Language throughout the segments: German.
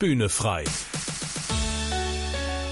Bühne frei.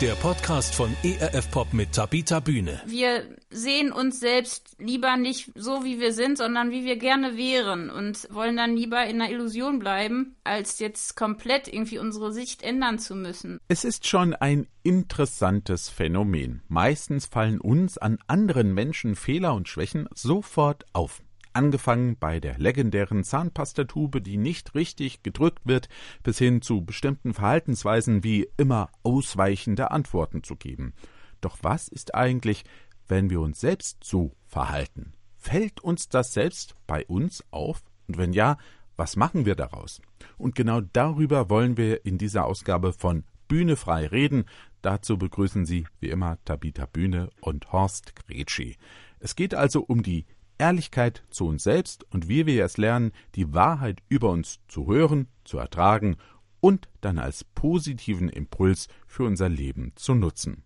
Der Podcast von ERF Pop mit Tabita Bühne. Wir sehen uns selbst lieber nicht so, wie wir sind, sondern wie wir gerne wären und wollen dann lieber in einer Illusion bleiben, als jetzt komplett irgendwie unsere Sicht ändern zu müssen. Es ist schon ein interessantes Phänomen. Meistens fallen uns an anderen Menschen Fehler und Schwächen sofort auf. Angefangen bei der legendären Zahnpastatube, die nicht richtig gedrückt wird, bis hin zu bestimmten Verhaltensweisen wie immer ausweichende Antworten zu geben. Doch was ist eigentlich, wenn wir uns selbst so verhalten? Fällt uns das selbst bei uns auf? Und wenn ja, was machen wir daraus? Und genau darüber wollen wir in dieser Ausgabe von Bühne frei reden. Dazu begrüßen Sie wie immer Tabita Bühne und Horst Gretschi. Es geht also um die Ehrlichkeit zu uns selbst und wie wir es lernen, die Wahrheit über uns zu hören, zu ertragen und dann als positiven Impuls für unser Leben zu nutzen.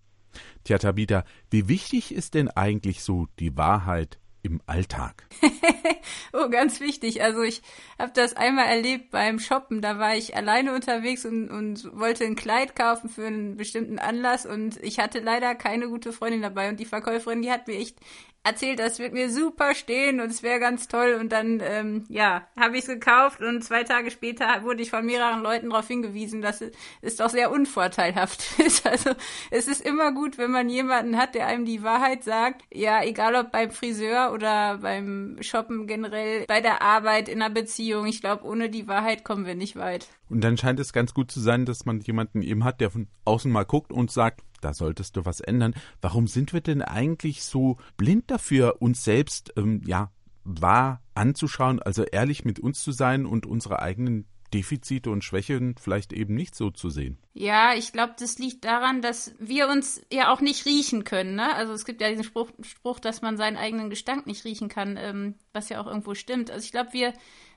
Tja, Tabita, wie wichtig ist denn eigentlich so die Wahrheit im Alltag? oh, ganz wichtig. Also ich habe das einmal erlebt beim Shoppen. Da war ich alleine unterwegs und, und wollte ein Kleid kaufen für einen bestimmten Anlass und ich hatte leider keine gute Freundin dabei und die Verkäuferin, die hat mir echt erzählt, das wird mir super stehen und es wäre ganz toll. Und dann, ähm, ja, habe ich es gekauft und zwei Tage später wurde ich von mehreren Leuten darauf hingewiesen, dass es doch sehr unvorteilhaft ist. Also es ist immer gut, wenn man jemanden hat, der einem die Wahrheit sagt. Ja, egal ob beim Friseur oder beim Shoppen generell, bei der Arbeit, in einer Beziehung. Ich glaube, ohne die Wahrheit kommen wir nicht weit. Und dann scheint es ganz gut zu sein, dass man jemanden eben hat, der von außen mal guckt und sagt, da solltest du was ändern. Warum sind wir denn eigentlich so blind dafür, uns selbst ähm, ja wahr anzuschauen, also ehrlich mit uns zu sein und unsere eigenen Defizite und Schwächen vielleicht eben nicht so zu sehen. Ja, ich glaube, das liegt daran, dass wir uns ja auch nicht riechen können. Ne? Also es gibt ja diesen Spruch, Spruch, dass man seinen eigenen Gestank nicht riechen kann, ähm, was ja auch irgendwo stimmt. Also ich glaube, wir,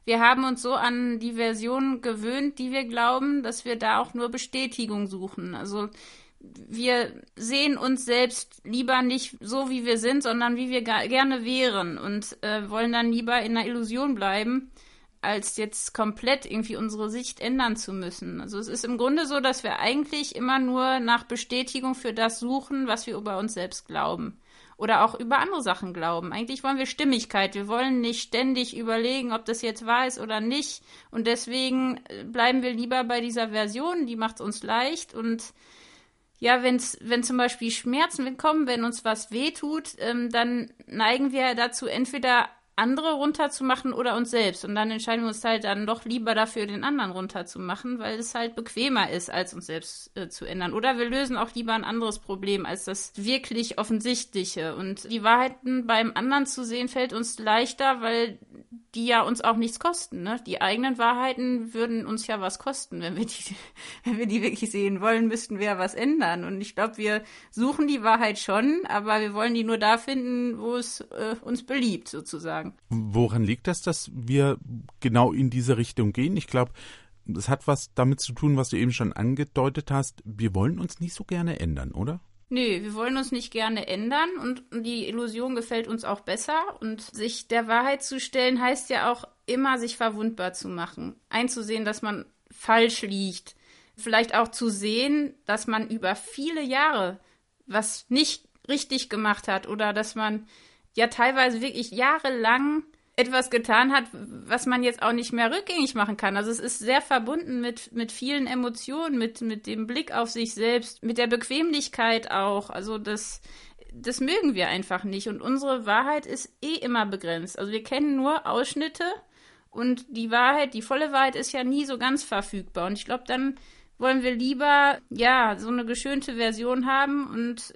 wir haben uns so an die Version gewöhnt, die wir glauben, dass wir da auch nur Bestätigung suchen. Also wir sehen uns selbst lieber nicht so, wie wir sind, sondern wie wir gerne wären und äh, wollen dann lieber in einer Illusion bleiben, als jetzt komplett irgendwie unsere Sicht ändern zu müssen. Also es ist im Grunde so, dass wir eigentlich immer nur nach Bestätigung für das suchen, was wir über uns selbst glauben. Oder auch über andere Sachen glauben. Eigentlich wollen wir Stimmigkeit. Wir wollen nicht ständig überlegen, ob das jetzt wahr ist oder nicht. Und deswegen äh, bleiben wir lieber bei dieser Version, die macht es uns leicht und ja, wenn's, wenn zum Beispiel Schmerzen kommen, wenn uns was wehtut, ähm, dann neigen wir dazu, entweder andere runterzumachen oder uns selbst. Und dann entscheiden wir uns halt dann doch lieber dafür, den anderen runterzumachen, weil es halt bequemer ist, als uns selbst äh, zu ändern. Oder wir lösen auch lieber ein anderes Problem als das wirklich offensichtliche. Und die Wahrheiten beim anderen zu sehen, fällt uns leichter, weil die ja uns auch nichts kosten. Ne? Die eigenen Wahrheiten würden uns ja was kosten. Wenn wir die, wenn wir die wirklich sehen wollen, müssten wir ja was ändern. Und ich glaube, wir suchen die Wahrheit schon, aber wir wollen die nur da finden, wo es äh, uns beliebt, sozusagen. Woran liegt das, dass wir genau in diese Richtung gehen? Ich glaube, es hat was damit zu tun, was du eben schon angedeutet hast. Wir wollen uns nicht so gerne ändern, oder? Nö, wir wollen uns nicht gerne ändern und die Illusion gefällt uns auch besser. Und sich der Wahrheit zu stellen, heißt ja auch immer, sich verwundbar zu machen. Einzusehen, dass man falsch liegt. Vielleicht auch zu sehen, dass man über viele Jahre was nicht richtig gemacht hat oder dass man ja teilweise wirklich jahrelang etwas getan hat, was man jetzt auch nicht mehr rückgängig machen kann. Also es ist sehr verbunden mit, mit vielen Emotionen, mit, mit dem Blick auf sich selbst, mit der Bequemlichkeit auch. Also das, das mögen wir einfach nicht. Und unsere Wahrheit ist eh immer begrenzt. Also wir kennen nur Ausschnitte und die Wahrheit, die volle Wahrheit ist ja nie so ganz verfügbar. Und ich glaube, dann wollen wir lieber, ja, so eine geschönte Version haben und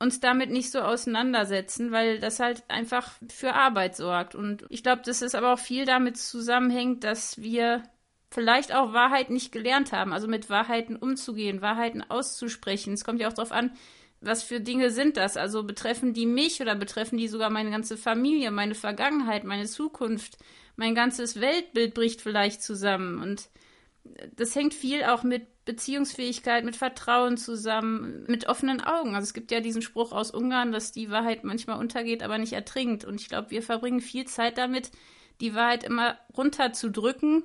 uns damit nicht so auseinandersetzen, weil das halt einfach für Arbeit sorgt. Und ich glaube, dass es aber auch viel damit zusammenhängt, dass wir vielleicht auch Wahrheit nicht gelernt haben, also mit Wahrheiten umzugehen, Wahrheiten auszusprechen. Es kommt ja auch darauf an, was für Dinge sind das? Also betreffen die mich oder betreffen die sogar meine ganze Familie, meine Vergangenheit, meine Zukunft? Mein ganzes Weltbild bricht vielleicht zusammen. Und das hängt viel auch mit Beziehungsfähigkeit, mit Vertrauen zusammen, mit offenen Augen. Also es gibt ja diesen Spruch aus Ungarn, dass die Wahrheit manchmal untergeht, aber nicht ertrinkt. Und ich glaube, wir verbringen viel Zeit damit, die Wahrheit immer runterzudrücken,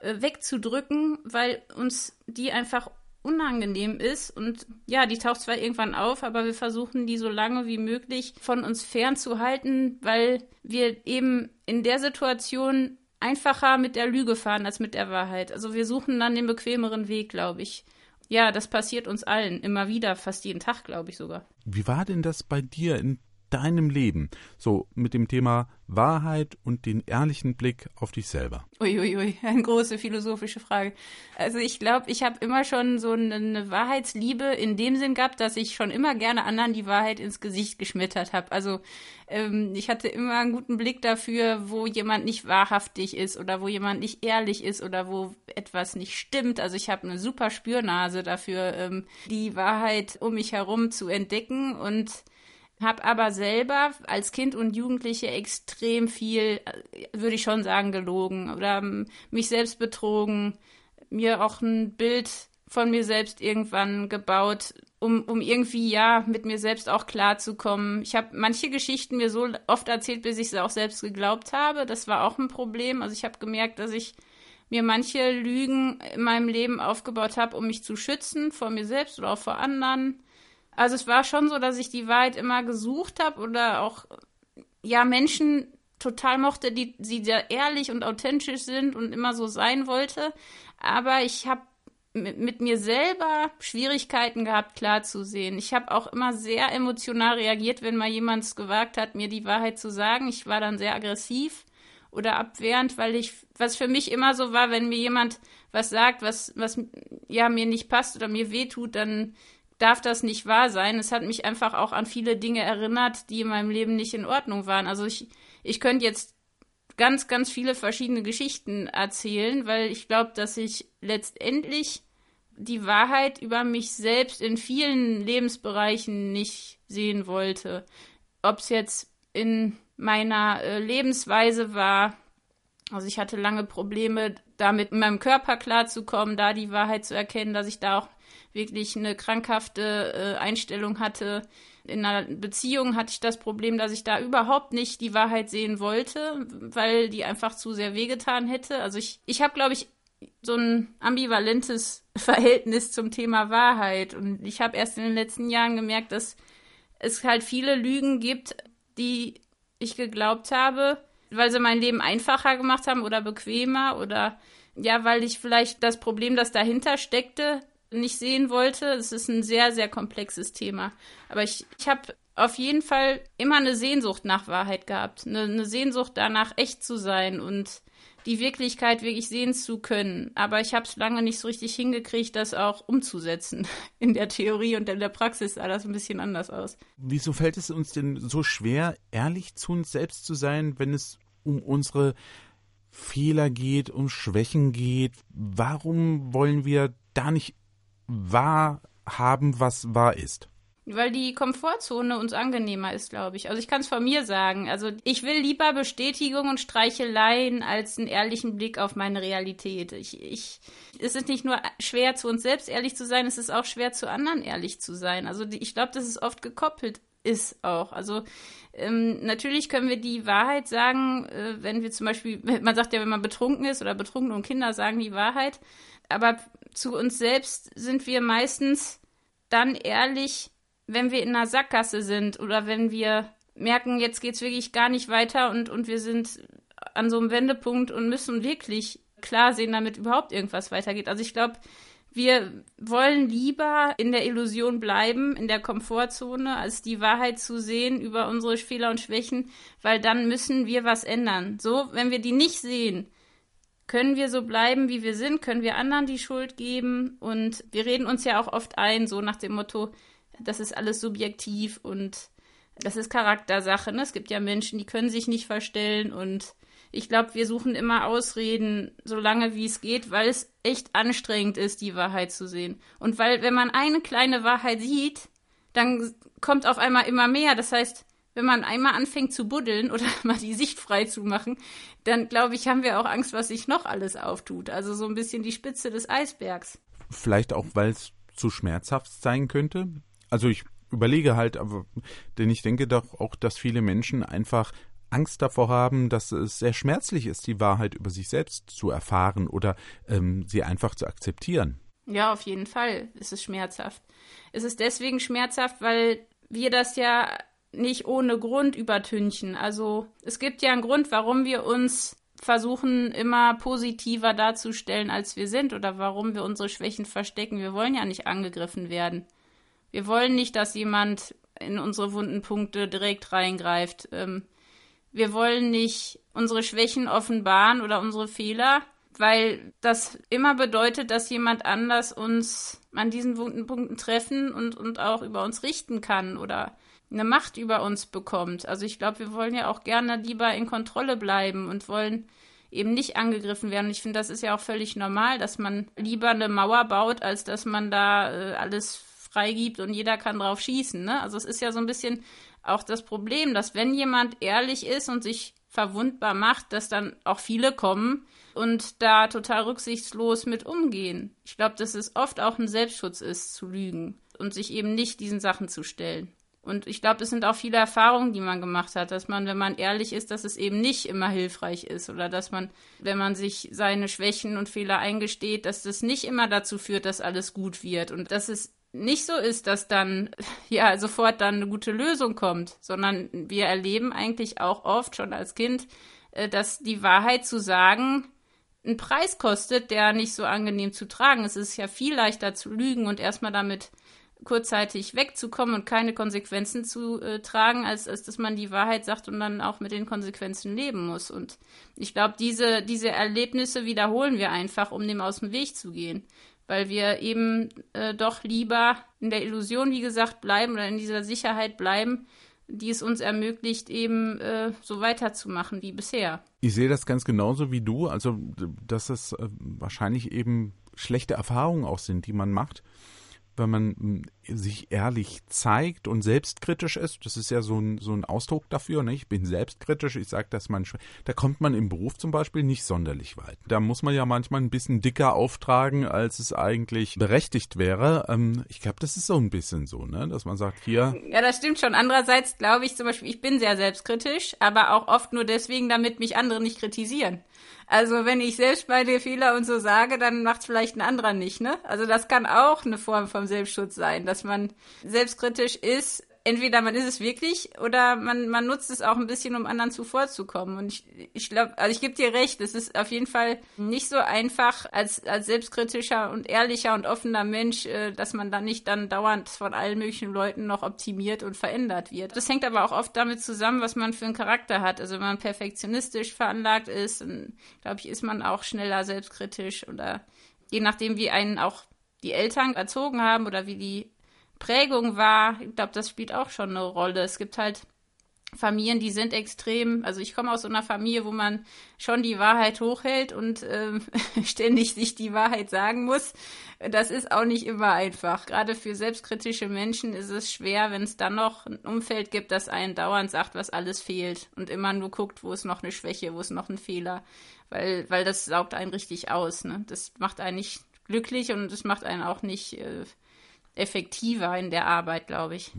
äh, wegzudrücken, weil uns die einfach unangenehm ist. Und ja, die taucht zwar irgendwann auf, aber wir versuchen die so lange wie möglich von uns fernzuhalten, weil wir eben in der Situation einfacher mit der Lüge fahren als mit der Wahrheit. Also wir suchen dann den bequemeren Weg, glaube ich. Ja, das passiert uns allen immer wieder, fast jeden Tag, glaube ich sogar. Wie war denn das bei dir in deinem Leben? So mit dem Thema Wahrheit und den ehrlichen Blick auf dich selber. Uiuiui, ui, ui, eine große philosophische Frage. Also ich glaube, ich habe immer schon so eine, Wahrheitsliebe in dem Sinn gehabt, dass ich schon immer gerne anderen die Wahrheit ins Gesicht geschmettert habe. Also ähm, ich hatte immer einen guten Blick dafür, wo jemand nicht wahrhaftig ist oder wo jemand nicht ehrlich ist oder wo etwas nicht stimmt. Also ich habe eine super Spürnase dafür, ähm, die Wahrheit um mich herum zu entdecken und habe aber selber als Kind und Jugendliche extrem viel, äh, würde ich schon sagen, gelogen oder ähm, mich selbst betrogen, mir auch ein Bild von mir selbst irgendwann gebaut, um, um irgendwie ja mit mir selbst auch klarzukommen. Ich habe manche Geschichten mir so oft erzählt, bis ich sie auch selbst geglaubt habe. Das war auch ein Problem. Also ich habe gemerkt, dass ich mir manche Lügen in meinem Leben aufgebaut habe, um mich zu schützen vor mir selbst oder auch vor anderen. Also es war schon so, dass ich die Wahrheit immer gesucht habe oder auch ja Menschen total mochte, die sie sehr ehrlich und authentisch sind und immer so sein wollte. Aber ich habe mit, mit, mir selber Schwierigkeiten gehabt, klar zu sehen. Ich habe auch immer sehr emotional reagiert, wenn mal jemand es gewagt hat, mir die Wahrheit zu sagen. Ich war dann sehr aggressiv oder abwehrend, weil ich, was für mich immer so war, wenn mir jemand was sagt, was, was ja mir nicht passt oder mir wehtut, dann darf das nicht wahr sein. Es hat mich einfach auch an viele Dinge erinnert, die in meinem Leben nicht in Ordnung waren. Also ich, ich könnte jetzt ganz, ganz viele verschiedene Geschichten erzählen, weil ich glaube, dass ich letztendlich die Wahrheit über mich selbst in vielen Lebensbereichen nicht sehen wollte. Ob es jetzt in meiner äh, Lebensweise war, also ich hatte lange Probleme damit, in meinem Körper klarzukommen, da die Wahrheit zu erkennen, dass ich da auch wirklich eine krankhafte äh, Einstellung hatte. In einer Beziehung hatte ich das Problem, dass ich da überhaupt nicht die Wahrheit sehen wollte, weil die einfach zu sehr wehgetan hätte. Also ich, ich habe, glaube ich, so ein ambivalentes Verhältnis zum Thema Wahrheit. Und ich habe erst in den letzten Jahren gemerkt, dass es halt viele Lügen gibt, die ich geglaubt habe, weil sie mein Leben einfacher gemacht haben oder bequemer oder ja, weil ich vielleicht das Problem, das dahinter steckte, nicht sehen wollte. Es ist ein sehr, sehr komplexes Thema. Aber ich, ich habe auf jeden Fall immer eine Sehnsucht nach Wahrheit gehabt. Eine, eine Sehnsucht danach, echt zu sein und die Wirklichkeit wirklich sehen zu können. Aber ich habe es lange nicht so richtig hingekriegt, das auch umzusetzen. In der Theorie und in der Praxis sah das ein bisschen anders aus. Wieso fällt es uns denn so schwer, ehrlich zu uns selbst zu sein, wenn es um unsere Fehler geht, um Schwächen geht? Warum wollen wir da nicht wahr haben, was wahr ist. Weil die Komfortzone uns angenehmer ist, glaube ich. Also ich kann es von mir sagen. Also ich will lieber Bestätigung und Streicheleien als einen ehrlichen Blick auf meine Realität. Ich, ich, es ist nicht nur schwer, zu uns selbst ehrlich zu sein, es ist auch schwer, zu anderen ehrlich zu sein. Also ich glaube, dass es oft gekoppelt ist auch. Also ähm, natürlich können wir die Wahrheit sagen, äh, wenn wir zum Beispiel, man sagt ja, wenn man betrunken ist oder betrunken und Kinder sagen die Wahrheit aber zu uns selbst sind wir meistens dann ehrlich, wenn wir in einer Sackgasse sind oder wenn wir merken, jetzt geht es wirklich gar nicht weiter und, und wir sind an so einem Wendepunkt und müssen wirklich klar sehen, damit überhaupt irgendwas weitergeht. Also ich glaube, wir wollen lieber in der Illusion bleiben, in der Komfortzone, als die Wahrheit zu sehen über unsere Fehler und Schwächen, weil dann müssen wir was ändern. So, wenn wir die nicht sehen, können wir so bleiben, wie wir sind? Können wir anderen die Schuld geben? Und wir reden uns ja auch oft ein, so nach dem Motto, das ist alles subjektiv und das ist Charaktersache. Ne? Es gibt ja Menschen, die können sich nicht verstellen und ich glaube, wir suchen immer Ausreden, so lange wie es geht, weil es echt anstrengend ist, die Wahrheit zu sehen. Und weil, wenn man eine kleine Wahrheit sieht, dann kommt auf einmal immer mehr. Das heißt, wenn man einmal anfängt zu buddeln oder mal die Sicht frei zu machen, dann glaube ich, haben wir auch Angst, was sich noch alles auftut. Also so ein bisschen die Spitze des Eisbergs. Vielleicht auch, weil es zu schmerzhaft sein könnte. Also ich überlege halt, aber denn ich denke doch auch, dass viele Menschen einfach Angst davor haben, dass es sehr schmerzlich ist, die Wahrheit über sich selbst zu erfahren oder ähm, sie einfach zu akzeptieren. Ja, auf jeden Fall ist es schmerzhaft. Es ist deswegen schmerzhaft, weil wir das ja nicht ohne Grund übertünchen. Also es gibt ja einen Grund, warum wir uns versuchen, immer positiver darzustellen, als wir sind oder warum wir unsere Schwächen verstecken. Wir wollen ja nicht angegriffen werden. Wir wollen nicht, dass jemand in unsere wunden Punkte direkt reingreift. Ähm, wir wollen nicht unsere Schwächen offenbaren oder unsere Fehler, weil das immer bedeutet, dass jemand anders uns an diesen wunden Punkten treffen und, und auch über uns richten kann oder eine Macht über uns bekommt. Also ich glaube, wir wollen ja auch gerne lieber in Kontrolle bleiben und wollen eben nicht angegriffen werden. Ich finde, das ist ja auch völlig normal, dass man lieber eine Mauer baut, als dass man da äh, alles freigibt und jeder kann drauf schießen. Ne? Also es ist ja so ein bisschen auch das Problem, dass wenn jemand ehrlich ist und sich verwundbar macht, dass dann auch viele kommen und da total rücksichtslos mit umgehen. Ich glaube, dass es oft auch ein Selbstschutz ist, zu lügen und sich eben nicht diesen Sachen zu stellen. Und ich glaube, es sind auch viele Erfahrungen, die man gemacht hat, dass man, wenn man ehrlich ist, dass es eben nicht immer hilfreich ist oder dass man, wenn man sich seine Schwächen und Fehler eingesteht, dass das nicht immer dazu führt, dass alles gut wird und dass es nicht so ist, dass dann ja sofort dann eine gute Lösung kommt, sondern wir erleben eigentlich auch oft schon als Kind, äh, dass die Wahrheit zu sagen einen Preis kostet, der nicht so angenehm zu tragen. Es ist ja viel leichter zu lügen und erstmal damit kurzzeitig wegzukommen und keine Konsequenzen zu äh, tragen, als, als dass man die Wahrheit sagt und dann auch mit den Konsequenzen leben muss. Und ich glaube, diese, diese Erlebnisse wiederholen wir einfach, um dem aus dem Weg zu gehen weil wir eben äh, doch lieber in der Illusion, wie gesagt, bleiben oder in dieser Sicherheit bleiben, die es uns ermöglicht, eben äh, so weiterzumachen wie bisher. Ich sehe das ganz genauso wie du, also dass es äh, wahrscheinlich eben schlechte Erfahrungen auch sind, die man macht wenn man hm, sich ehrlich zeigt und selbstkritisch ist, das ist ja so ein, so ein Ausdruck dafür, ne? ich bin selbstkritisch, ich sage, dass man, da kommt man im Beruf zum Beispiel nicht sonderlich weit. Da muss man ja manchmal ein bisschen dicker auftragen, als es eigentlich berechtigt wäre. Ähm, ich glaube, das ist so ein bisschen so, ne? dass man sagt, hier. Ja, das stimmt schon. Andererseits glaube ich zum Beispiel, ich bin sehr selbstkritisch, aber auch oft nur deswegen, damit mich andere nicht kritisieren. Also wenn ich selbst meine Fehler und so sage, dann macht vielleicht ein anderer nicht, ne? Also das kann auch eine Form vom Selbstschutz sein, dass man selbstkritisch ist, entweder man ist es wirklich oder man, man nutzt es auch ein bisschen, um anderen zuvorzukommen. Und ich, ich glaube, also ich gebe dir recht, es ist auf jeden Fall nicht so einfach als, als selbstkritischer und ehrlicher und offener Mensch, äh, dass man dann nicht dann dauernd von allen möglichen Leuten noch optimiert und verändert wird. Das hängt aber auch oft damit zusammen, was man für einen Charakter hat. Also wenn man perfektionistisch veranlagt ist, dann glaube ich, ist man auch schneller selbstkritisch oder je nachdem, wie einen auch die Eltern erzogen haben oder wie die Prägung war, ich glaube, das spielt auch schon eine Rolle. Es gibt halt Familien, die sind extrem, also ich komme aus so einer Familie, wo man schon die Wahrheit hochhält und ähm, ständig sich die Wahrheit sagen muss. Das ist auch nicht immer einfach. Gerade für selbstkritische Menschen ist es schwer, wenn es dann noch ein Umfeld gibt, das einen dauernd sagt, was alles fehlt und immer nur guckt, wo ist noch eine Schwäche, wo ist noch ein Fehler, weil, weil das saugt einen richtig aus. Ne? Das macht einen nicht glücklich und es macht einen auch nicht äh, effektiver in der Arbeit, glaube ich.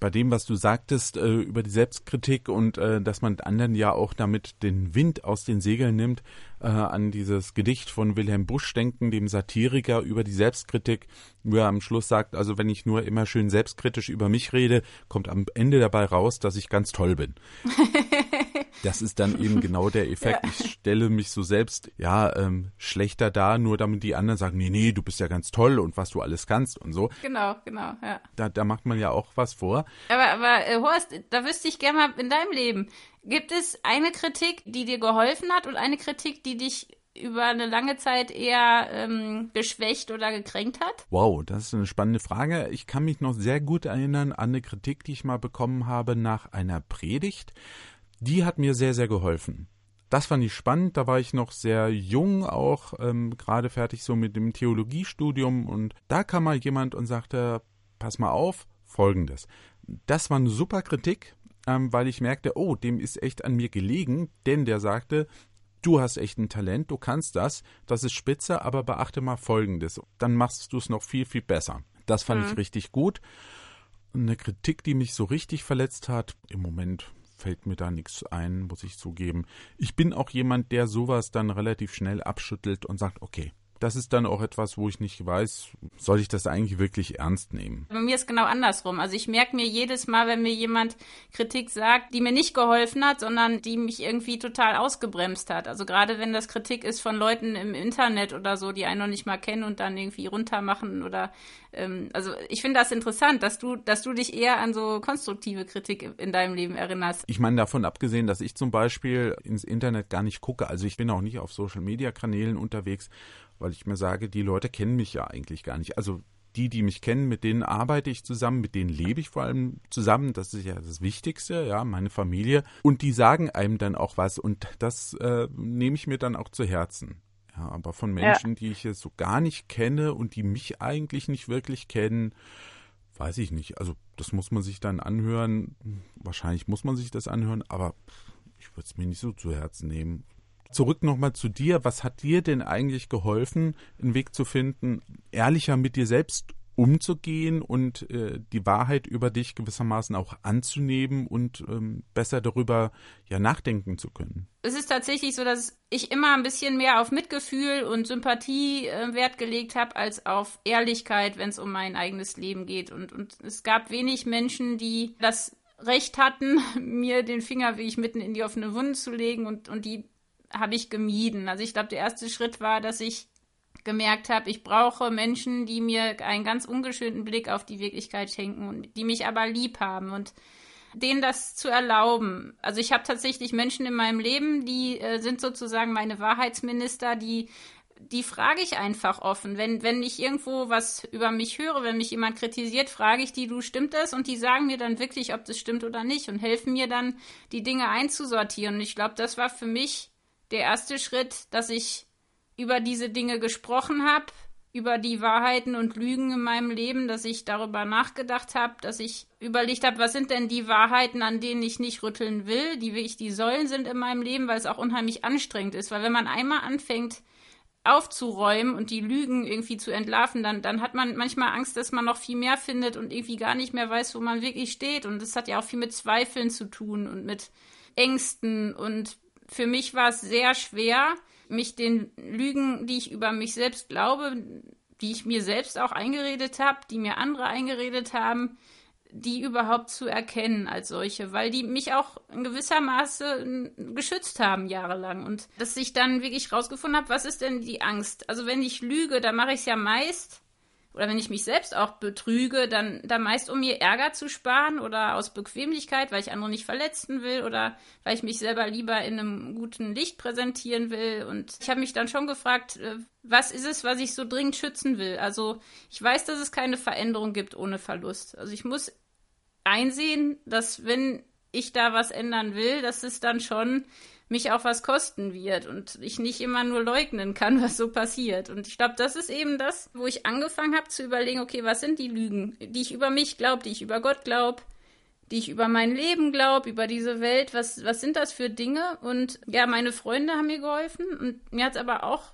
Bei dem, was du sagtest äh, über die Selbstkritik und äh, dass man anderen ja auch damit den Wind aus den Segeln nimmt, äh, an dieses Gedicht von Wilhelm Busch denken, dem Satiriker über die Selbstkritik, wo er am Schluss sagt, also wenn ich nur immer schön selbstkritisch über mich rede, kommt am Ende dabei raus, dass ich ganz toll bin. Das ist dann eben genau der Effekt. Ja. Ich stelle mich so selbst, ja, ähm, schlechter da, nur damit die anderen sagen, nee, nee, du bist ja ganz toll und was du alles kannst und so. Genau, genau, ja. Da, da macht man ja auch was vor. Aber, aber äh, Horst, da wüsste ich gerne mal in deinem Leben, gibt es eine Kritik, die dir geholfen hat und eine Kritik, die dich über eine lange Zeit eher ähm, geschwächt oder gekränkt hat? Wow, das ist eine spannende Frage. Ich kann mich noch sehr gut erinnern an eine Kritik, die ich mal bekommen habe nach einer Predigt die hat mir sehr, sehr geholfen. Das fand ich spannend, da war ich noch sehr jung, auch ähm, gerade fertig so mit dem Theologiestudium und da kam mal jemand und sagte, pass mal auf, folgendes. Das war eine super Kritik, ähm, weil ich merkte, oh, dem ist echt an mir gelegen, denn der sagte, du hast echt ein Talent, du kannst das, das ist spitze, aber beachte mal folgendes, dann machst du es noch viel, viel besser. Das fand mhm. ich richtig gut. Eine Kritik, die mich so richtig verletzt hat, im Moment fällt mir da nichts ein, muss ich zugeben. Ich bin auch jemand, der sowas dann relativ schnell abschüttelt und sagt, okay, das ist dann auch etwas, wo ich nicht weiß, soll ich das eigentlich wirklich ernst nehmen? Bei mir ist genau andersrum. Also ich merke mir jedes Mal, wenn mir jemand Kritik sagt, die mir nicht geholfen hat, sondern die mich irgendwie total ausgebremst hat. Also gerade wenn das Kritik ist von Leuten im Internet oder so, die einen noch nicht mal kennen und dann irgendwie runtermachen oder ähm, also ich finde das interessant, dass du, dass du dich eher an so konstruktive Kritik in deinem Leben erinnerst. Ich meine davon abgesehen, dass ich zum Beispiel ins Internet gar nicht gucke. Also ich bin auch nicht auf Social Media Kanälen unterwegs weil ich mir sage, die Leute kennen mich ja eigentlich gar nicht. Also die, die mich kennen, mit denen arbeite ich zusammen, mit denen lebe ich vor allem zusammen. Das ist ja das Wichtigste, ja, meine Familie. Und die sagen einem dann auch was und das äh, nehme ich mir dann auch zu Herzen. Ja, aber von Menschen, ja. die ich jetzt so gar nicht kenne und die mich eigentlich nicht wirklich kennen, weiß ich nicht. Also das muss man sich dann anhören. Wahrscheinlich muss man sich das anhören, aber ich würde es mir nicht so zu Herzen nehmen. Zurück nochmal zu dir. Was hat dir denn eigentlich geholfen, einen Weg zu finden, ehrlicher mit dir selbst umzugehen und äh, die Wahrheit über dich gewissermaßen auch anzunehmen und ähm, besser darüber ja nachdenken zu können? Es ist tatsächlich so, dass ich immer ein bisschen mehr auf Mitgefühl und Sympathie äh, Wert gelegt habe als auf Ehrlichkeit, wenn es um mein eigenes Leben geht. Und, und es gab wenig Menschen, die das Recht hatten, mir den Finger wie ich mitten in die offene Wunde zu legen und, und die habe ich gemieden. Also ich glaube, der erste Schritt war, dass ich gemerkt habe, ich brauche Menschen, die mir einen ganz ungeschönten Blick auf die Wirklichkeit schenken und die mich aber lieb haben und denen das zu erlauben. Also ich habe tatsächlich Menschen in meinem Leben, die äh, sind sozusagen meine Wahrheitsminister, die die frage ich einfach offen. Wenn, wenn ich irgendwo was über mich höre, wenn mich jemand kritisiert, frage ich die, du stimmt das? Und die sagen mir dann wirklich, ob das stimmt oder nicht und helfen mir dann, die Dinge einzusortieren. Und ich glaube, das war für mich der erste Schritt, dass ich über diese Dinge gesprochen habe, über die Wahrheiten und Lügen in meinem Leben, dass ich darüber nachgedacht habe, dass ich überlegt habe, was sind denn die Wahrheiten, an denen ich nicht rütteln will, die wirklich die Säulen sind in meinem Leben, weil es auch unheimlich anstrengend ist. Weil wenn man einmal anfängt, aufzuräumen und die Lügen irgendwie zu entlarven, dann, dann hat man manchmal Angst, dass man noch viel mehr findet und irgendwie gar nicht mehr weiß, wo man wirklich steht. Und das hat ja auch viel mit Zweifeln zu tun und mit Ängsten und für mich war es sehr schwer, mich den Lügen, die ich über mich selbst glaube, die ich mir selbst auch eingeredet habe, die mir andere eingeredet haben, die überhaupt zu erkennen als solche, weil die mich auch in gewisser Maße geschützt haben jahrelang und dass ich dann wirklich rausgefunden habe, was ist denn die Angst? Also wenn ich lüge, dann mache ich es ja meist oder wenn ich mich selbst auch betrüge, dann, dann meist um mir Ärger zu sparen oder aus Bequemlichkeit, weil ich andere nicht verletzen will oder weil ich mich selber lieber in einem guten Licht präsentieren will. Und ich habe mich dann schon gefragt, äh, was ist es, was ich so dringend schützen will? Also ich weiß, dass es keine Veränderung gibt ohne Verlust. Also ich muss einsehen, dass wenn ich da was ändern will, dass es dann schon mich auch was kosten wird und ich nicht immer nur leugnen kann, was so passiert. Und ich glaube, das ist eben das, wo ich angefangen habe zu überlegen, okay, was sind die Lügen, die ich über mich glaube, die ich über Gott glaube, die ich über mein Leben glaube, über diese Welt, was, was sind das für Dinge? Und ja, meine Freunde haben mir geholfen und mir hat es aber auch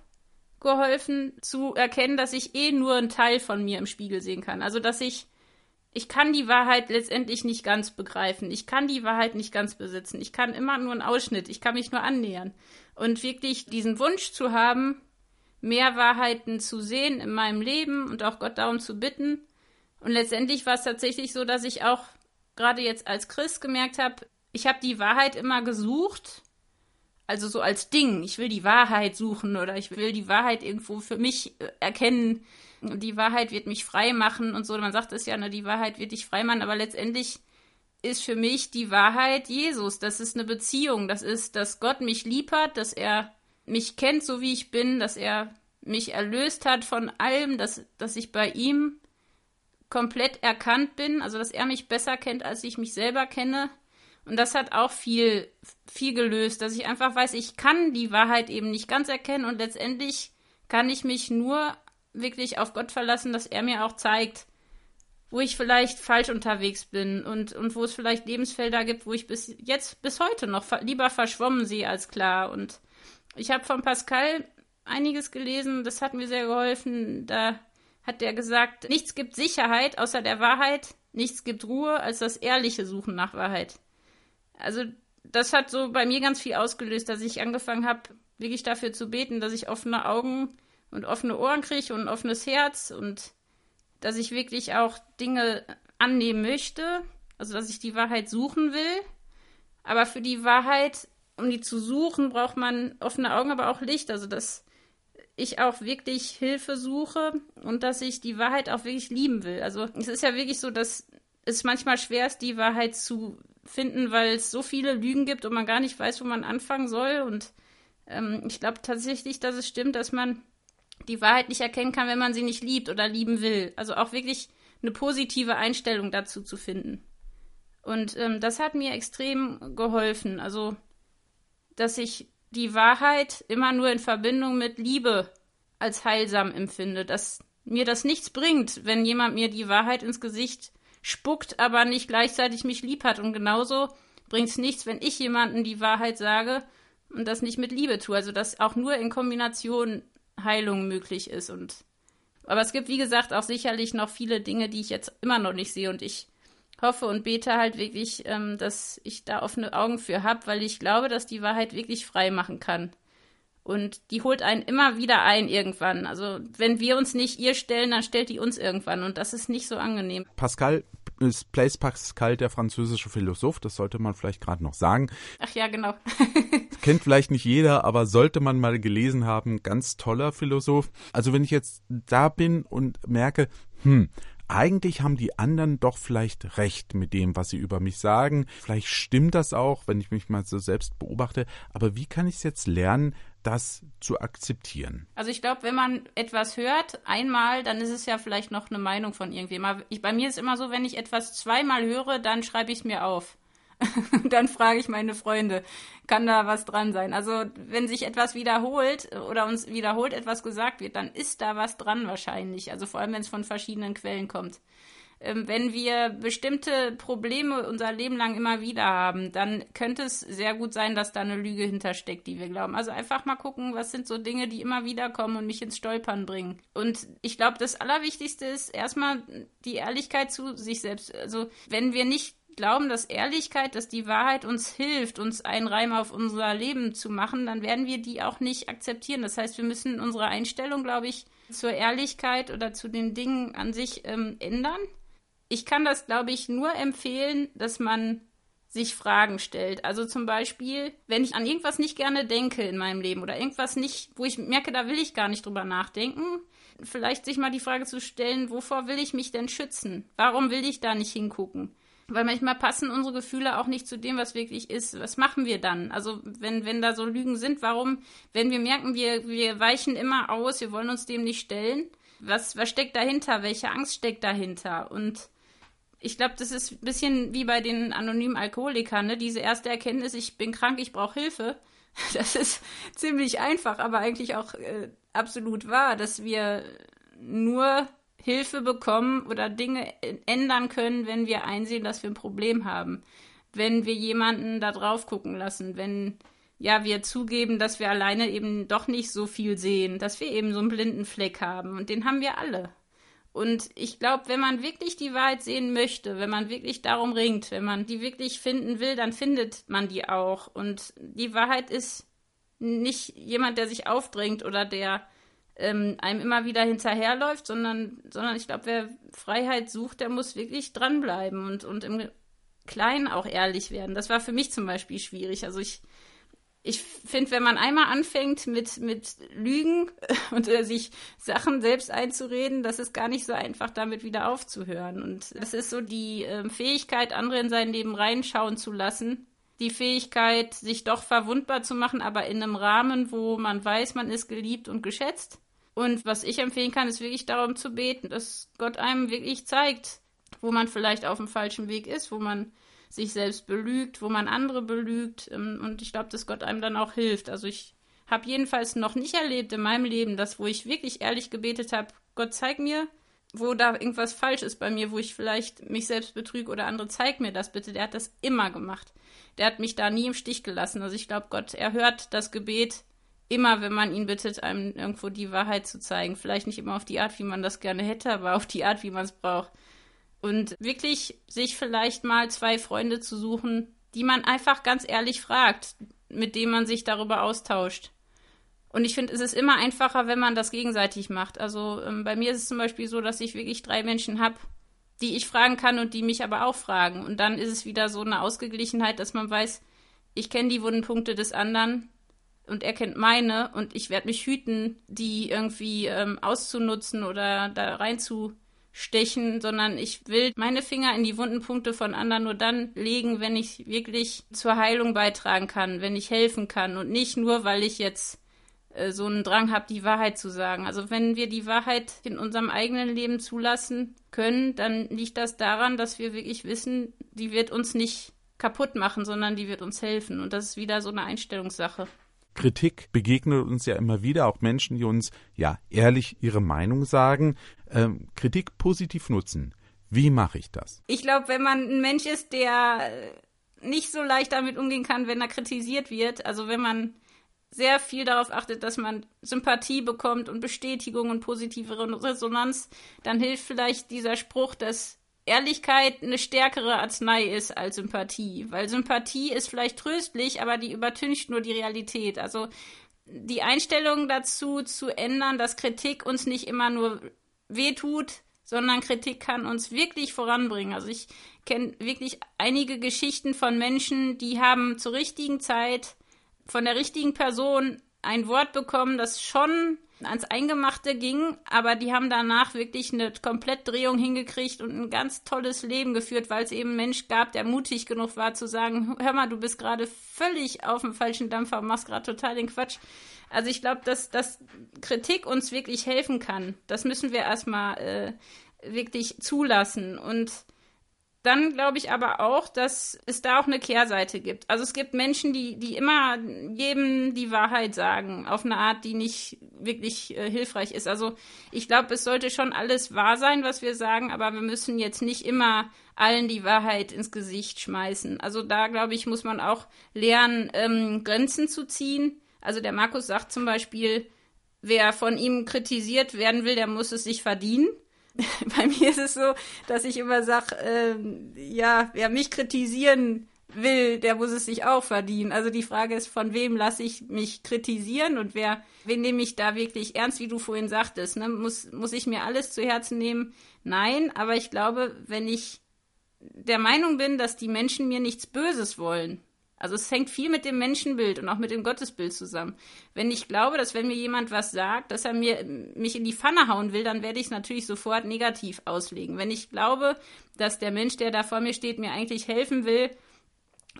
geholfen zu erkennen, dass ich eh nur einen Teil von mir im Spiegel sehen kann. Also, dass ich ich kann die Wahrheit letztendlich nicht ganz begreifen. Ich kann die Wahrheit nicht ganz besitzen. Ich kann immer nur einen Ausschnitt. Ich kann mich nur annähern. Und wirklich diesen Wunsch zu haben, mehr Wahrheiten zu sehen in meinem Leben und auch Gott darum zu bitten. Und letztendlich war es tatsächlich so, dass ich auch gerade jetzt als Christ gemerkt habe, ich habe die Wahrheit immer gesucht, also so als Ding. Ich will die Wahrheit suchen oder ich will die Wahrheit irgendwo für mich äh, erkennen die Wahrheit wird mich frei machen und so. Man sagt es ja, ne, die Wahrheit wird dich frei machen, aber letztendlich ist für mich die Wahrheit Jesus. Das ist eine Beziehung. Das ist, dass Gott mich lieb hat, dass er mich kennt, so wie ich bin, dass er mich erlöst hat von allem, dass, dass ich bei ihm komplett erkannt bin, also dass er mich besser kennt, als ich mich selber kenne. Und das hat auch viel, viel gelöst, dass ich einfach weiß, ich kann die Wahrheit eben nicht ganz erkennen und letztendlich kann ich mich nur wirklich auf Gott verlassen, dass er mir auch zeigt, wo ich vielleicht falsch unterwegs bin und, und wo es vielleicht Lebensfelder gibt, wo ich bis jetzt, bis heute noch lieber verschwommen sehe als klar. Und ich habe von Pascal einiges gelesen, das hat mir sehr geholfen. Da hat er gesagt, nichts gibt Sicherheit außer der Wahrheit, nichts gibt Ruhe als das ehrliche Suchen nach Wahrheit. Also das hat so bei mir ganz viel ausgelöst, dass ich angefangen habe, wirklich dafür zu beten, dass ich offene Augen und offene Ohren kriege und ein offenes Herz und dass ich wirklich auch Dinge annehmen möchte, also dass ich die Wahrheit suchen will. Aber für die Wahrheit, um die zu suchen, braucht man offene Augen, aber auch Licht. Also dass ich auch wirklich Hilfe suche und dass ich die Wahrheit auch wirklich lieben will. Also es ist ja wirklich so, dass es manchmal schwer ist, die Wahrheit zu finden, weil es so viele Lügen gibt und man gar nicht weiß, wo man anfangen soll. Und ähm, ich glaube tatsächlich, dass es stimmt, dass man die Wahrheit nicht erkennen kann, wenn man sie nicht liebt oder lieben will. Also auch wirklich eine positive Einstellung dazu zu finden. Und ähm, das hat mir extrem geholfen. Also, dass ich die Wahrheit immer nur in Verbindung mit Liebe als heilsam empfinde. Dass mir das nichts bringt, wenn jemand mir die Wahrheit ins Gesicht spuckt, aber nicht gleichzeitig mich lieb hat. Und genauso bringt es nichts, wenn ich jemandem die Wahrheit sage und das nicht mit Liebe tue. Also, dass auch nur in Kombination Heilung möglich ist. Und aber es gibt, wie gesagt, auch sicherlich noch viele Dinge, die ich jetzt immer noch nicht sehe. Und ich hoffe und bete halt wirklich, ähm, dass ich da offene Augen für habe, weil ich glaube, dass die Wahrheit wirklich frei machen kann. Und die holt einen immer wieder ein irgendwann. Also wenn wir uns nicht ihr stellen, dann stellt die uns irgendwann. Und das ist nicht so angenehm. Pascal ist Blaise Pascal der französische Philosoph, das sollte man vielleicht gerade noch sagen. Ach ja, genau. Kennt vielleicht nicht jeder, aber sollte man mal gelesen haben, ganz toller Philosoph. Also wenn ich jetzt da bin und merke, hm, eigentlich haben die anderen doch vielleicht recht mit dem, was sie über mich sagen. Vielleicht stimmt das auch, wenn ich mich mal so selbst beobachte. Aber wie kann ich es jetzt lernen, das zu akzeptieren? Also ich glaube, wenn man etwas hört, einmal, dann ist es ja vielleicht noch eine Meinung von irgendwem. Ich, bei mir ist immer so, wenn ich etwas zweimal höre, dann schreibe ich es mir auf. dann frage ich meine Freunde, kann da was dran sein? Also wenn sich etwas wiederholt oder uns wiederholt etwas gesagt wird, dann ist da was dran wahrscheinlich. Also vor allem, wenn es von verschiedenen Quellen kommt. Ähm, wenn wir bestimmte Probleme unser Leben lang immer wieder haben, dann könnte es sehr gut sein, dass da eine Lüge hintersteckt, die wir glauben. Also einfach mal gucken, was sind so Dinge, die immer wieder kommen und mich ins Stolpern bringen. Und ich glaube, das Allerwichtigste ist erstmal die Ehrlichkeit zu sich selbst. Also wenn wir nicht glauben, dass Ehrlichkeit, dass die Wahrheit uns hilft, uns einen Reim auf unser Leben zu machen, dann werden wir die auch nicht akzeptieren. Das heißt, wir müssen unsere Einstellung, glaube ich, zur Ehrlichkeit oder zu den Dingen an sich ähm, ändern. Ich kann das, glaube ich, nur empfehlen, dass man sich Fragen stellt. Also zum Beispiel, wenn ich an irgendwas nicht gerne denke in meinem Leben oder irgendwas nicht, wo ich merke, da will ich gar nicht drüber nachdenken, vielleicht sich mal die Frage zu stellen, wovor will ich mich denn schützen? Warum will ich da nicht hingucken? Weil manchmal passen unsere Gefühle auch nicht zu dem, was wirklich ist. Was machen wir dann? Also, wenn, wenn da so Lügen sind, warum, wenn wir merken, wir, wir weichen immer aus, wir wollen uns dem nicht stellen, was, was steckt dahinter? Welche Angst steckt dahinter? Und ich glaube, das ist ein bisschen wie bei den anonymen Alkoholikern, ne? Diese erste Erkenntnis, ich bin krank, ich brauche Hilfe. Das ist ziemlich einfach, aber eigentlich auch äh, absolut wahr, dass wir nur Hilfe bekommen oder Dinge ändern können, wenn wir einsehen, dass wir ein Problem haben. Wenn wir jemanden da drauf gucken lassen, wenn ja, wir zugeben, dass wir alleine eben doch nicht so viel sehen, dass wir eben so einen blinden Fleck haben. Und den haben wir alle. Und ich glaube, wenn man wirklich die Wahrheit sehen möchte, wenn man wirklich darum ringt, wenn man die wirklich finden will, dann findet man die auch. Und die Wahrheit ist nicht jemand, der sich aufdrängt oder der ähm, einem immer wieder hinterherläuft, sondern, sondern ich glaube, wer Freiheit sucht, der muss wirklich dranbleiben und, und im Kleinen auch ehrlich werden. Das war für mich zum Beispiel schwierig. Also ich, ich finde, wenn man einmal anfängt mit, mit Lügen und äh, sich Sachen selbst einzureden, das ist gar nicht so einfach, damit wieder aufzuhören. Und das ist so die äh, Fähigkeit, andere in sein Leben reinschauen zu lassen. Die Fähigkeit, sich doch verwundbar zu machen, aber in einem Rahmen, wo man weiß, man ist geliebt und geschätzt. Und was ich empfehlen kann, ist wirklich darum zu beten, dass Gott einem wirklich zeigt, wo man vielleicht auf dem falschen Weg ist, wo man sich selbst belügt, wo man andere belügt. Ähm, und ich glaube, dass Gott einem dann auch hilft. Also ich habe jedenfalls noch nicht erlebt in meinem Leben, dass wo ich wirklich ehrlich gebetet habe, Gott zeig mir, wo da irgendwas falsch ist bei mir, wo ich vielleicht mich selbst betrüge oder andere, zeig mir das bitte. Der hat das immer gemacht. Der hat mich da nie im Stich gelassen. Also ich glaube, Gott erhört das Gebet immer, wenn man ihn bittet, einem irgendwo die Wahrheit zu zeigen. Vielleicht nicht immer auf die Art, wie man das gerne hätte, aber auf die Art, wie man es braucht. Und wirklich sich vielleicht mal zwei Freunde zu suchen, die man einfach ganz ehrlich fragt, mit dem man sich darüber austauscht. Und ich finde, es ist immer einfacher, wenn man das gegenseitig macht. Also ähm, bei mir ist es zum Beispiel so, dass ich wirklich drei Menschen habe, die ich fragen kann und die mich aber auch fragen. Und dann ist es wieder so eine Ausgeglichenheit, dass man weiß, ich kenne die wunden Punkte des anderen und er kennt meine und ich werde mich hüten, die irgendwie ähm, auszunutzen oder da reinzustechen, sondern ich will meine Finger in die wunden Punkte von anderen nur dann legen, wenn ich wirklich zur Heilung beitragen kann, wenn ich helfen kann und nicht nur, weil ich jetzt äh, so einen Drang habe, die Wahrheit zu sagen. Also wenn wir die Wahrheit in unserem eigenen Leben zulassen können, dann liegt das daran, dass wir wirklich wissen, die wird uns nicht kaputt machen, sondern die wird uns helfen. Und das ist wieder so eine Einstellungssache. Kritik begegnet uns ja immer wieder, auch Menschen, die uns ja ehrlich ihre Meinung sagen, ähm, Kritik positiv nutzen. Wie mache ich das? Ich glaube, wenn man ein Mensch ist, der nicht so leicht damit umgehen kann, wenn er kritisiert wird, also wenn man sehr viel darauf achtet, dass man Sympathie bekommt und Bestätigung und positive Resonanz, dann hilft vielleicht dieser Spruch, dass Ehrlichkeit eine stärkere Arznei ist als Sympathie. Weil Sympathie ist vielleicht tröstlich, aber die übertüncht nur die Realität. Also die Einstellung dazu zu ändern, dass Kritik uns nicht immer nur wehtut, sondern Kritik kann uns wirklich voranbringen. Also ich kenne wirklich einige Geschichten von Menschen, die haben zur richtigen Zeit von der richtigen Person ein Wort bekommen, das schon ans Eingemachte ging, aber die haben danach wirklich eine Komplettdrehung hingekriegt und ein ganz tolles Leben geführt, weil es eben einen Mensch gab, der mutig genug war zu sagen, hör mal, du bist gerade völlig auf dem falschen Dampfer und machst gerade total den Quatsch. Also ich glaube, dass, dass Kritik uns wirklich helfen kann. Das müssen wir erstmal äh, wirklich zulassen und dann glaube ich aber auch, dass es da auch eine Kehrseite gibt. Also es gibt Menschen, die, die immer jedem die Wahrheit sagen, auf eine Art, die nicht wirklich äh, hilfreich ist. Also ich glaube, es sollte schon alles wahr sein, was wir sagen, aber wir müssen jetzt nicht immer allen die Wahrheit ins Gesicht schmeißen. Also da, glaube ich, muss man auch lernen, ähm, Grenzen zu ziehen. Also der Markus sagt zum Beispiel, wer von ihm kritisiert werden will, der muss es sich verdienen. bei mir ist es so, dass ich immer sage, äh, ja, wer mich kritisieren will, der muss es sich auch verdienen. Also die Frage ist, von wem lasse ich mich kritisieren und wer, wen nehme ich da wirklich ernst, wie du vorhin sagtest, ne? Muss, muss ich mir alles zu Herzen nehmen? Nein, aber ich glaube, wenn ich der Meinung bin, dass die Menschen mir nichts Böses wollen, also es hängt viel mit dem Menschenbild und auch mit dem Gottesbild zusammen. Wenn ich glaube, dass wenn mir jemand was sagt, dass er mir mich in die Pfanne hauen will, dann werde ich es natürlich sofort negativ auslegen. Wenn ich glaube, dass der Mensch, der da vor mir steht, mir eigentlich helfen will,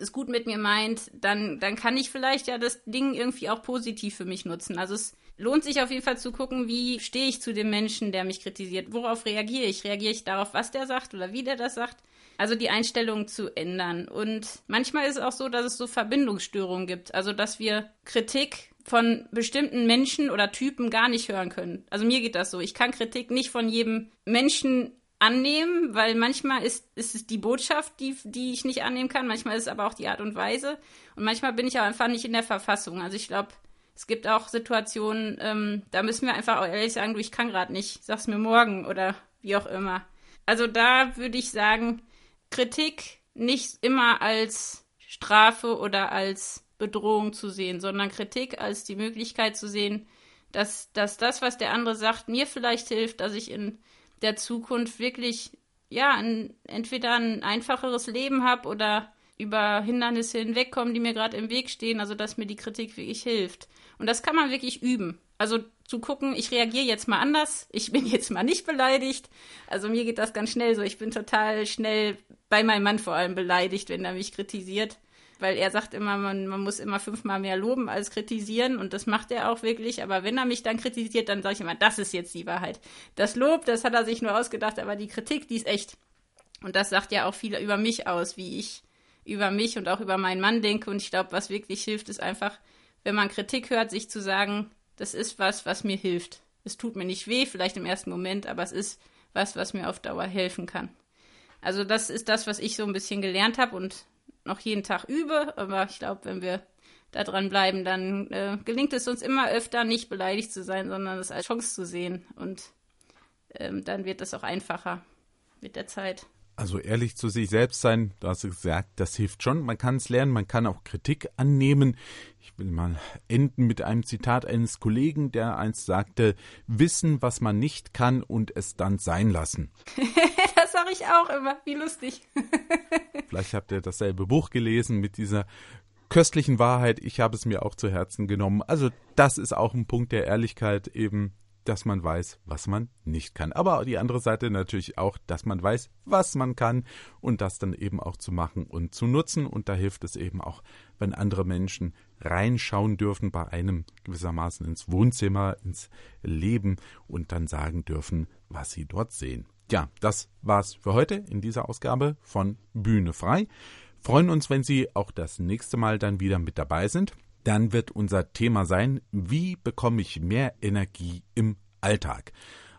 es gut mit mir meint, dann, dann kann ich vielleicht ja das Ding irgendwie auch positiv für mich nutzen. Also es lohnt sich auf jeden Fall zu gucken, wie stehe ich zu dem Menschen, der mich kritisiert. Worauf reagiere ich? Reagiere ich darauf, was der sagt oder wie der das sagt? Also die Einstellung zu ändern. Und manchmal ist es auch so, dass es so Verbindungsstörungen gibt. Also dass wir Kritik von bestimmten Menschen oder Typen gar nicht hören können. Also mir geht das so. Ich kann Kritik nicht von jedem Menschen annehmen, weil manchmal ist, ist es die Botschaft, die, die ich nicht annehmen kann. Manchmal ist es aber auch die Art und Weise. Und manchmal bin ich auch einfach nicht in der Verfassung. Also ich glaube, es gibt auch Situationen, ähm, da müssen wir einfach auch ehrlich sagen, du, ich kann gerade nicht, sag's mir morgen oder wie auch immer. Also da würde ich sagen, Kritik nicht immer als Strafe oder als Bedrohung zu sehen, sondern Kritik als die Möglichkeit zu sehen, dass, dass das, was der andere sagt, mir vielleicht hilft, dass ich in der Zukunft wirklich, ja, ein, entweder ein einfacheres Leben habe oder über Hindernisse hinwegkommen, die mir gerade im Weg stehen, also dass mir die Kritik wirklich hilft. Und das kann man wirklich üben. Also zu gucken, ich reagiere jetzt mal anders, ich bin jetzt mal nicht beleidigt. Also mir geht das ganz schnell so. Ich bin total schnell bei meinem Mann vor allem beleidigt, wenn er mich kritisiert. Weil er sagt immer, man, man muss immer fünfmal mehr loben als kritisieren und das macht er auch wirklich. Aber wenn er mich dann kritisiert, dann sage ich immer, das ist jetzt die Wahrheit. Das Lob, das hat er sich nur ausgedacht, aber die Kritik, die ist echt. Und das sagt ja auch viel über mich aus, wie ich über mich und auch über meinen Mann denke. Und ich glaube, was wirklich hilft, ist einfach, wenn man Kritik hört, sich zu sagen, das ist was, was mir hilft. Es tut mir nicht weh, vielleicht im ersten Moment, aber es ist was, was mir auf Dauer helfen kann. Also das ist das, was ich so ein bisschen gelernt habe und noch jeden Tag übe. Aber ich glaube, wenn wir da dran bleiben, dann äh, gelingt es uns immer öfter, nicht beleidigt zu sein, sondern es als Chance zu sehen. Und ähm, dann wird es auch einfacher mit der Zeit. Also ehrlich zu sich selbst sein, du hast gesagt, das hilft schon. Man kann es lernen, man kann auch Kritik annehmen. Ich will mal enden mit einem Zitat eines Kollegen, der einst sagte, wissen, was man nicht kann und es dann sein lassen. das sage ich auch immer, wie lustig. Vielleicht habt ihr dasselbe Buch gelesen mit dieser köstlichen Wahrheit. Ich habe es mir auch zu Herzen genommen. Also das ist auch ein Punkt der Ehrlichkeit eben dass man weiß, was man nicht kann. Aber die andere Seite natürlich auch, dass man weiß, was man kann und das dann eben auch zu machen und zu nutzen. Und da hilft es eben auch, wenn andere Menschen reinschauen dürfen bei einem gewissermaßen ins Wohnzimmer, ins Leben und dann sagen dürfen, was sie dort sehen. Ja, das war's für heute in dieser Ausgabe von Bühne frei. Freuen uns, wenn Sie auch das nächste Mal dann wieder mit dabei sind dann wird unser Thema sein, wie bekomme ich mehr Energie im Alltag?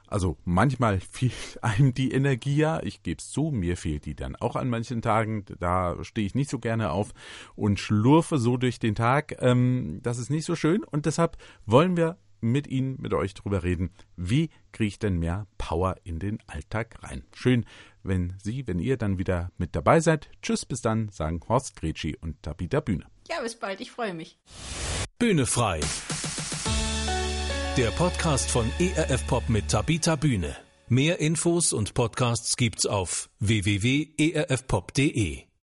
Also manchmal fehlt einem die Energie ja, ich gebe es zu, mir fehlt die dann auch an manchen Tagen, da stehe ich nicht so gerne auf und schlurfe so durch den Tag, ähm, das ist nicht so schön und deshalb wollen wir mit Ihnen, mit euch darüber reden, wie kriege ich denn mehr Power in den Alltag rein. Schön, wenn Sie, wenn ihr dann wieder mit dabei seid. Tschüss, bis dann, sagen Horst Gretschi und Tabita Bühne. Ja, bis bald, ich freue mich. Bühne frei. Der Podcast von ERF Pop mit Tabita Bühne. Mehr Infos und Podcasts gibt's auf www.erfpop.de.